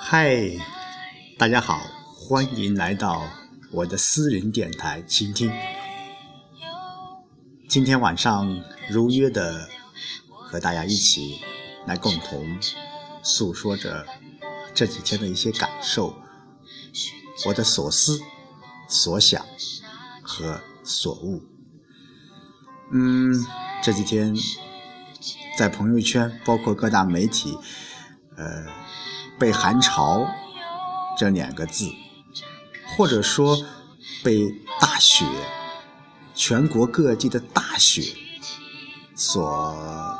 嗨，大家好，欢迎来到我的私人电台倾听。今天晚上如约的和大家一起来共同诉说着这几天的一些感受，我的所思、所想和所悟。嗯，这几天在朋友圈，包括各大媒体，呃。被寒潮这两个字，或者说被大雪，全国各地的大雪所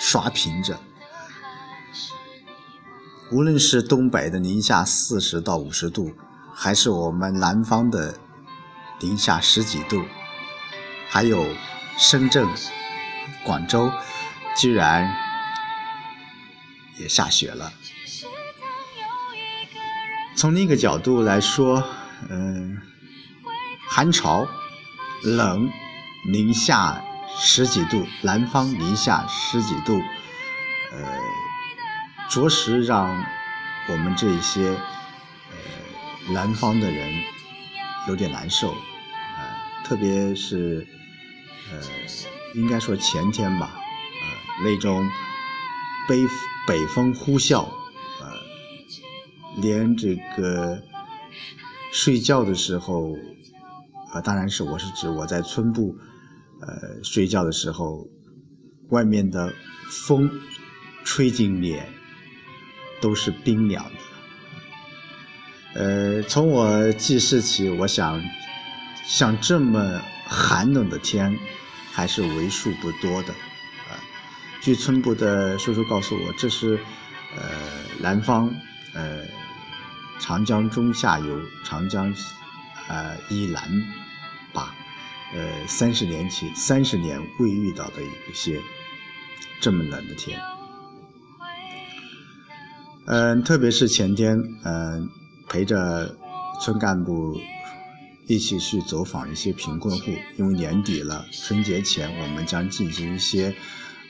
刷屏着。无论是东北的零下四十到五十度，还是我们南方的零下十几度，还有深圳、广州，居然也下雪了。从另一个角度来说，嗯，寒潮、冷、零下十几度，南方零下十几度，呃，着实让我们这些南方的人有点难受，啊，特别是呃，应该说前天吧，啊，那种北北风呼啸。连这个睡觉的时候，啊，当然是我是指我在村部，呃，睡觉的时候，外面的风吹进脸都是冰凉的。呃，从我记事起，我想像这么寒冷的天还是为数不多的。啊，据村部的叔叔告诉我，这是呃南方呃。长江中下游、长江呃以南吧，呃三十年起三十年未遇到的一些这么冷的天，嗯，特别是前天，嗯，陪着村干部一起去走访一些贫困户，因为年底了，春节前我们将进行一些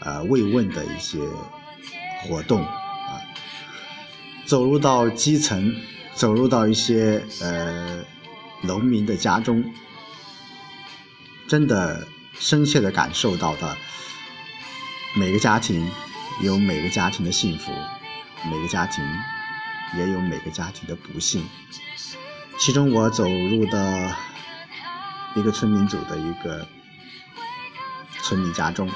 呃慰问的一些活动啊，走入到基层。走入到一些呃农民的家中，真的深切的感受到的，每个家庭有每个家庭的幸福，每个家庭也有每个家庭的不幸。其中我走入的一个村民组的一个村民家中，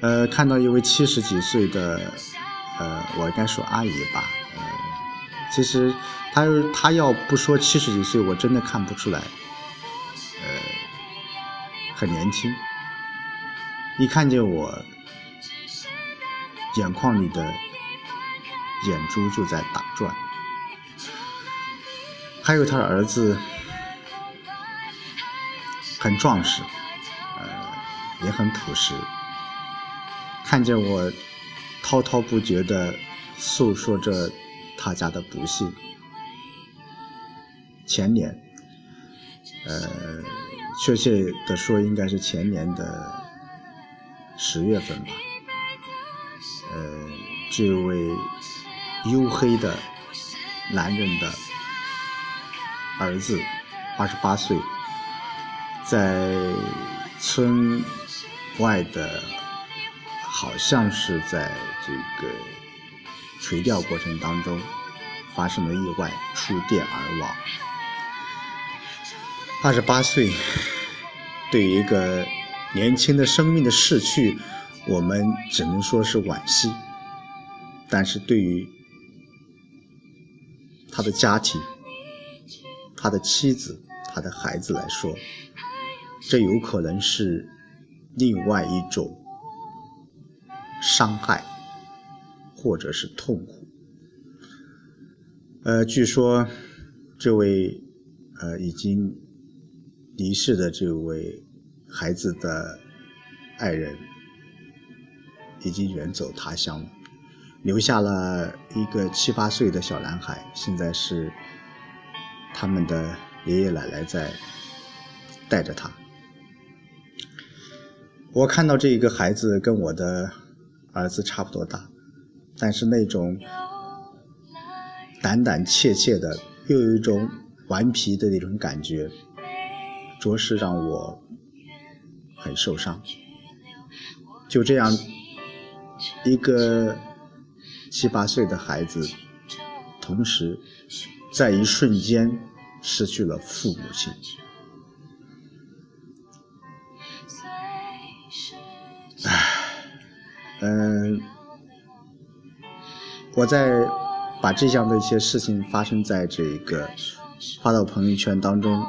呃，看到一位七十几岁的，呃，我应该说阿姨吧。呃其实，他他要不说七十几岁，我真的看不出来，呃，很年轻。一看见我，眼眶里的眼珠就在打转。还有他的儿子，很壮实，呃，也很朴实。看见我滔滔不绝的诉说着。他家的不幸，前年，呃，确切的说，应该是前年的十月份吧。呃，这位黝黑的男人的儿子，二十八岁，在村外的，好像是在这个。垂钓过程当中发生了意外，触电而亡。二十八岁，对于一个年轻的生命的逝去，我们只能说是惋惜。但是对于他的家庭、他的妻子、他的孩子来说，这有可能是另外一种伤害。或者是痛苦。呃，据说这位呃已经离世的这位孩子的爱人已经远走他乡了，留下了一个七八岁的小男孩，现在是他们的爷爷奶奶在带着他。我看到这一个孩子跟我的儿子差不多大，但是那种胆胆怯怯的，又有一种顽皮的那种感觉，着实让我很受伤。就这样，一个七八岁的孩子，同时在一瞬间失去了父母亲。唉，嗯，我在把这样的一些事情发生在这个发到朋友圈当中，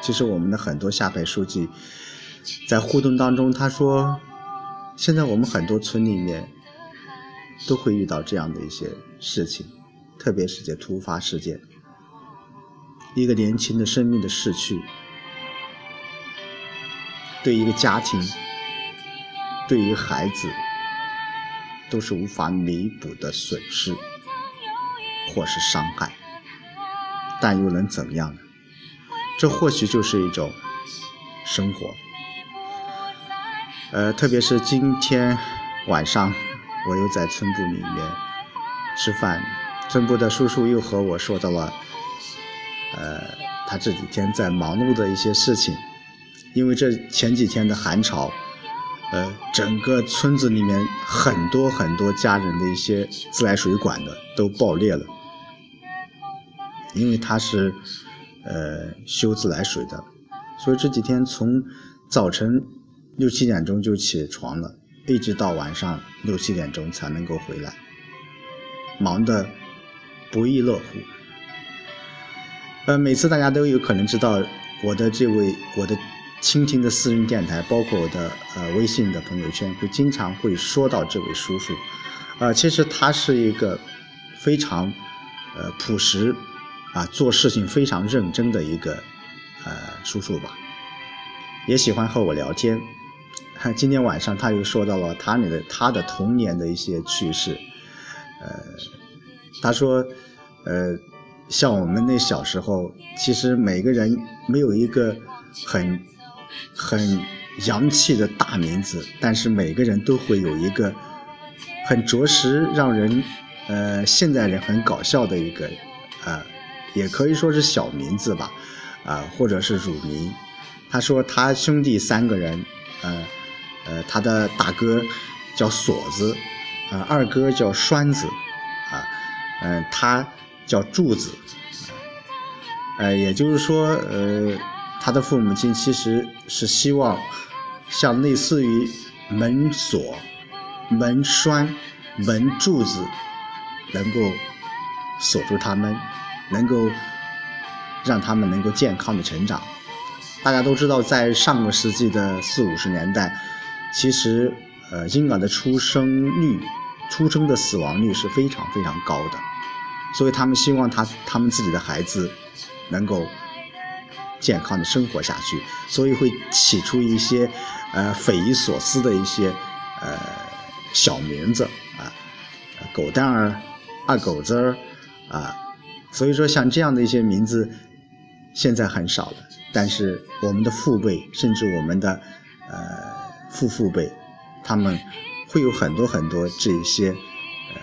其实我们的很多下派书记在互动当中，他说。现在我们很多村里面都会遇到这样的一些事情，特别是这突发事件，一个年轻的生命的逝去，对一个家庭，对于孩子，都是无法弥补的损失或是伤害，但又能怎么样呢？这或许就是一种生活。呃，特别是今天晚上，我又在村部里面吃饭，村部的叔叔又和我说到了，呃，他这几天在忙碌的一些事情，因为这前几天的寒潮，呃，整个村子里面很多很多家人的一些自来水管的都爆裂了，因为他是呃修自来水的，所以这几天从早晨。六七点钟就起床了，一直到晚上六七点钟才能够回来，忙得不亦乐乎。呃，每次大家都有可能知道我的这位我的蜻蜓的私人电台，包括我的呃微信的朋友圈，会经常会说到这位叔叔。啊，其实他是一个非常呃朴实啊，做事情非常认真的一个呃叔叔吧，也喜欢和我聊天。今天晚上他又说到了他那个他的童年的一些趣事，呃，他说，呃，像我们那小时候，其实每个人没有一个很很洋气的大名字，但是每个人都会有一个很着实让人呃现代人很搞笑的一个呃，也可以说是小名字吧，啊，或者是乳名。他说他兄弟三个人，呃。呃，他的大哥叫锁子，呃，二哥叫栓子，啊，嗯，他叫柱子，呃，也就是说，呃，他的父母亲其实是希望像类似于门锁、门栓、门柱子，能够锁住他们，能够让他们能够健康的成长。大家都知道，在上个世纪的四五十年代。其实，呃，婴儿的出生率、出生的死亡率是非常非常高的，所以他们希望他他们自己的孩子能够健康的生活下去，所以会起出一些呃匪夷所思的一些呃小名字啊，狗蛋儿、二狗子儿啊，所以说像这样的一些名字现在很少了，但是我们的父辈甚至我们的呃。父父辈，他们会有很多很多这一些，呃，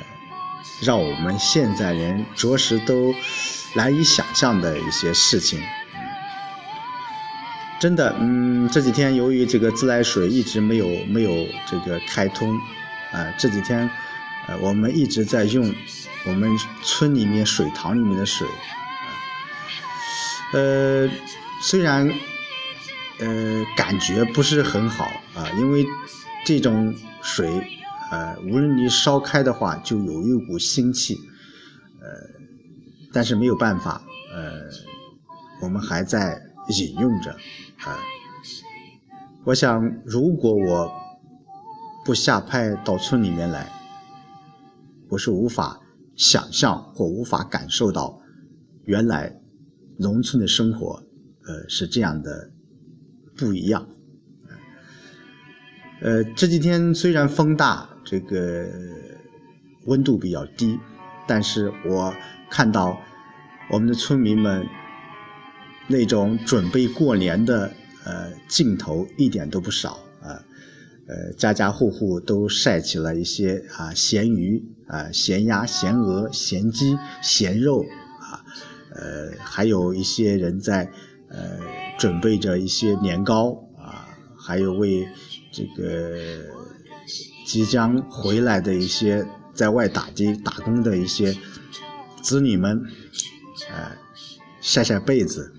让我们现在人着实都难以想象的一些事情。真的，嗯，这几天由于这个自来水一直没有没有这个开通，啊，这几天，呃，我们一直在用我们村里面水塘里面的水，呃，虽然。呃，感觉不是很好啊，因为这种水，呃，无论你烧开的话，就有一股腥气，呃，但是没有办法，呃，我们还在饮用着，啊，我想，如果我不下派到村里面来，我是无法想象或无法感受到，原来农村的生活，呃，是这样的。不一样，呃，这几天虽然风大，这个温度比较低，但是我看到我们的村民们那种准备过年的呃劲头一点都不少啊，呃家家户户都晒起了一些啊咸鱼啊咸鸭咸鹅咸鸡咸肉啊，呃还有一些人在呃准备着一些年糕啊，还有为这个即将回来的一些在外打的打工的一些子女们，呃晒晒被子。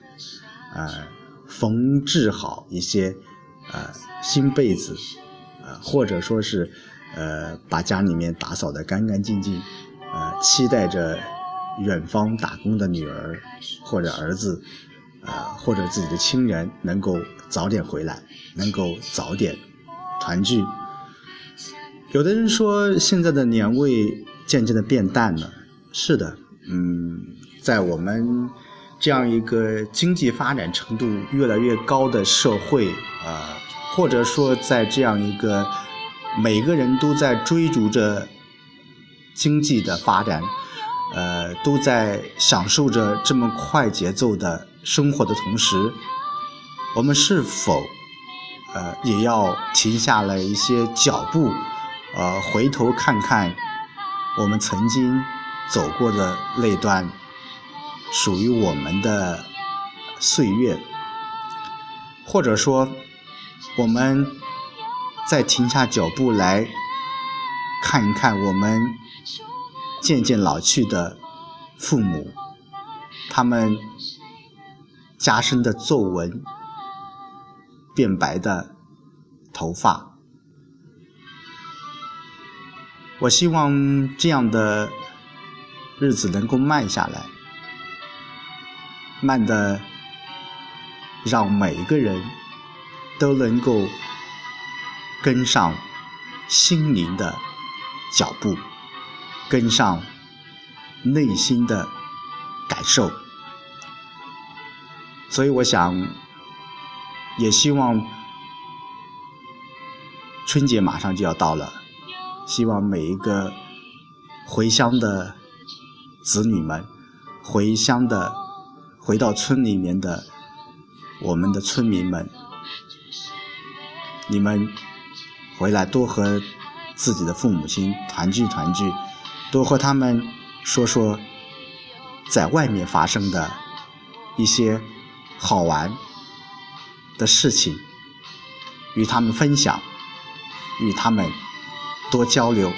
呃，缝制好一些呃新被子，呃或者说是呃把家里面打扫的干干净净，呃期待着远方打工的女儿或者儿子，呃或者自己的亲人能够早点回来，能够早点团聚。有的人说现在的年味渐渐的变淡了，是的，嗯，在我们。这样一个经济发展程度越来越高的社会，啊，或者说在这样一个每个人都在追逐着经济的发展，呃，都在享受着这么快节奏的生活的同时，我们是否呃也要停下来一些脚步，呃，回头看看我们曾经走过的那段？属于我们的岁月，或者说，我们再停下脚步来看一看我们渐渐老去的父母，他们加深的皱纹、变白的头发。我希望这样的日子能够慢下来。慢的，让每一个人都能够跟上心灵的脚步，跟上内心的感受。所以，我想，也希望春节马上就要到了，希望每一个回乡的子女们，回乡的。回到村里面的我们的村民们，你们回来多和自己的父母亲团聚团聚，多和他们说说在外面发生的一些好玩的事情，与他们分享，与他们多交流。